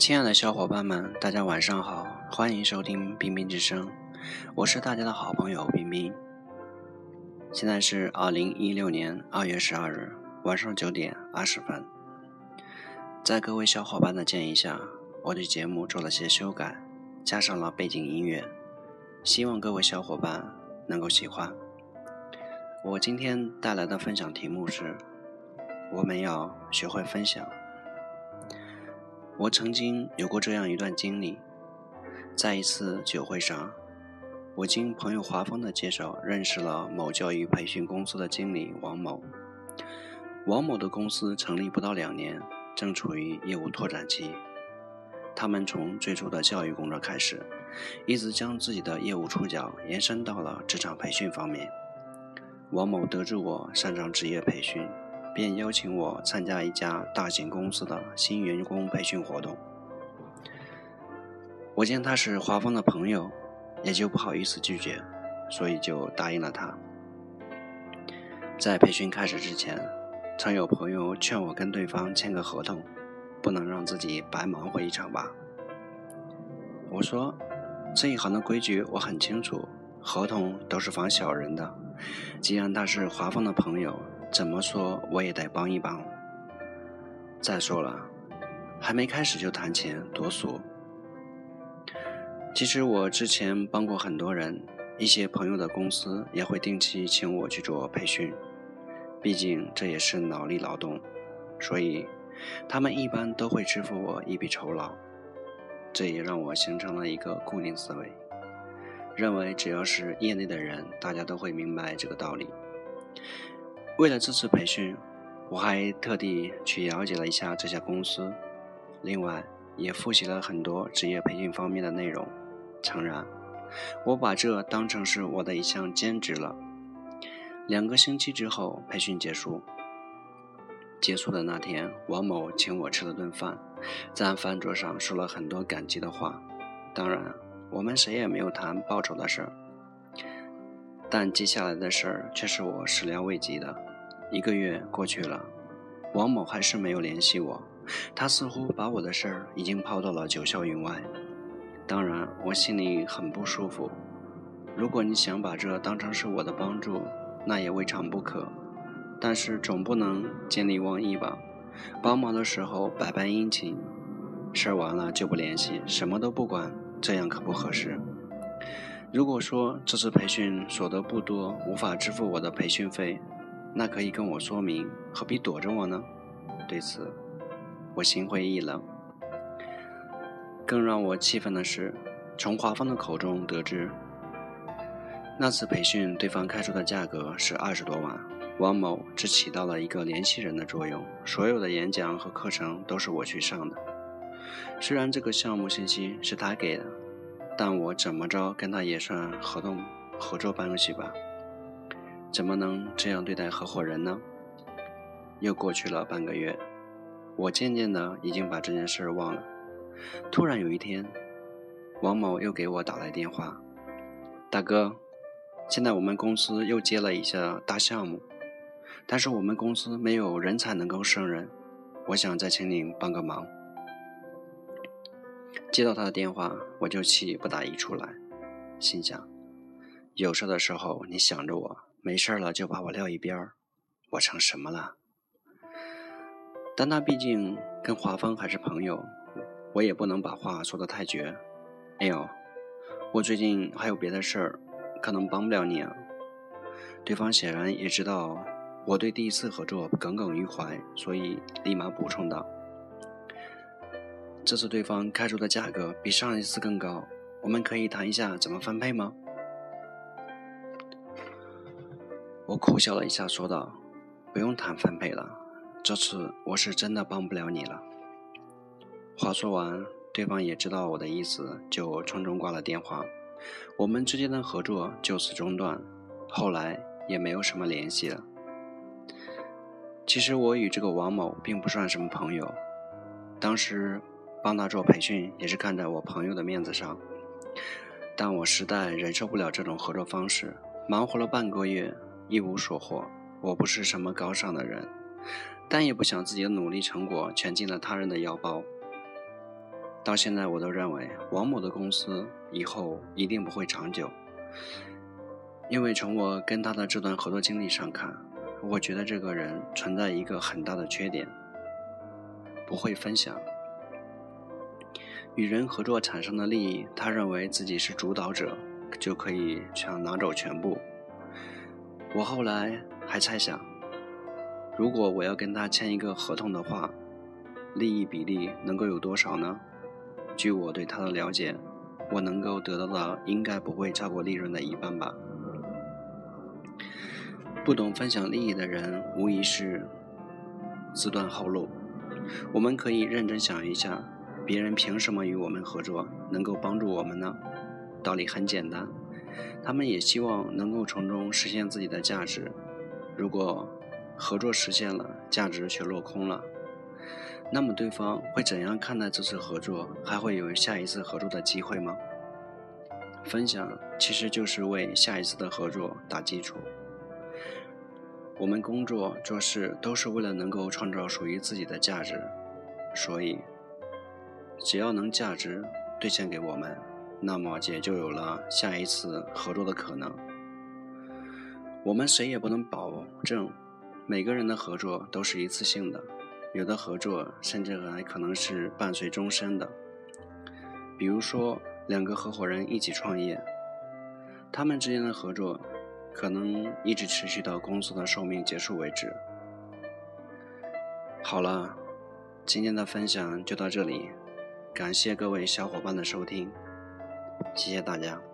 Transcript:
亲爱的小伙伴们，大家晚上好，欢迎收听冰冰之声，我是大家的好朋友冰冰。现在是二零一六年二月十二日晚上九点二十分，在各位小伙伴的建议下，我对节目做了些修改，加上了背景音乐，希望各位小伙伴能够喜欢。我今天带来的分享题目是：我们要学会分享。我曾经有过这样一段经历，在一次酒会上，我经朋友华峰的介绍认识了某教育培训公司的经理王某。王某的公司成立不到两年，正处于业务拓展期。他们从最初的教育工作开始，一直将自己的业务触角延伸到了职场培训方面。王某得知我擅长职业培训。便邀请我参加一家大型公司的新员工培训活动。我见他是华峰的朋友，也就不好意思拒绝，所以就答应了他。在培训开始之前，曾有朋友劝我跟对方签个合同，不能让自己白忙活一场吧。我说，这一行的规矩我很清楚，合同都是防小人的。既然他是华峰的朋友。怎么说我也得帮一帮。再说了，还没开始就谈钱，多俗。其实我之前帮过很多人，一些朋友的公司也会定期请我去做培训，毕竟这也是脑力劳动，所以他们一般都会支付我一笔酬劳。这也让我形成了一个固定思维，认为只要是业内的人，大家都会明白这个道理。为了这次培训，我还特地去了解了一下这家公司，另外也复习了很多职业培训方面的内容。诚然，我把这当成是我的一项兼职了。两个星期之后，培训结束。结束的那天，王某请我吃了顿饭，在饭桌上说了很多感激的话。当然，我们谁也没有谈报酬的事儿。但接下来的事儿却是我始料未及的。一个月过去了，王某还是没有联系我。他似乎把我的事儿已经抛到了九霄云外。当然，我心里很不舒服。如果你想把这当成是我的帮助，那也未尝不可。但是总不能见利忘义吧？帮忙的时候百般殷勤，事儿完了就不联系，什么都不管，这样可不合适。如果说这次培训所得不多，无法支付我的培训费。那可以跟我说明，何必躲着我呢？对此，我心灰意冷。更让我气愤的是，从华芳的口中得知，那次培训对方开出的价格是二十多万，王某只起到了一个联系人的作用，所有的演讲和课程都是我去上的。虽然这个项目信息是他给的，但我怎么着跟他也算合同合作关系吧。怎么能这样对待合伙人呢？又过去了半个月，我渐渐的已经把这件事忘了。突然有一天，王某又给我打来电话：“大哥，现在我们公司又接了一下大项目，但是我们公司没有人才能够胜任，我想再请您帮个忙。”接到他的电话，我就气不打一处来，心想：有事的时候你想着我。没事了就把我撂一边儿，我成什么了？但他毕竟跟华峰还是朋友，我也不能把话说得太绝。哎呦，我最近还有别的事儿，可能帮不了你啊。对方显然也知道我对第一次合作耿耿于怀，所以立马补充道：“这次对方开出的价格比上一次更高，我们可以谈一下怎么分配吗？”我苦笑了一下，说道：“不用谈分配了，这次我是真的帮不了你了。”话说完，对方也知道我的意思，就匆匆挂了电话。我们之间的合作就此中断，后来也没有什么联系了。其实我与这个王某并不算什么朋友，当时帮他做培训也是看在我朋友的面子上，但我实在忍受不了这种合作方式，忙活了半个月。一无所获，我不是什么高尚的人，但也不想自己的努力成果全进了他人的腰包。到现在，我都认为王某的公司以后一定不会长久，因为从我跟他的这段合作经历上看，我觉得这个人存在一个很大的缺点，不会分享。与人合作产生的利益，他认为自己是主导者，就可以想拿走全部。我后来还猜想，如果我要跟他签一个合同的话，利益比例能够有多少呢？据我对他的了解，我能够得到的应该不会超过利润的一半吧。不懂分享利益的人，无疑是自断后路。我们可以认真想一下，别人凭什么与我们合作，能够帮助我们呢？道理很简单，他们也希望能够从中实现自己的价值。如果合作实现了，价值却落空了。那么对方会怎样看待这次合作？还会有下一次合作的机会吗？分享其实就是为下一次的合作打基础。我们工作做事都是为了能够创造属于自己的价值，所以只要能价值兑现给我们，那么也就有了下一次合作的可能。我们谁也不能保证每个人的合作都是一次性的。有的合作甚至还可能是伴随终身的，比如说两个合伙人一起创业，他们之间的合作可能一直持续到公司的寿命结束为止。好了，今天的分享就到这里，感谢各位小伙伴的收听，谢谢大家。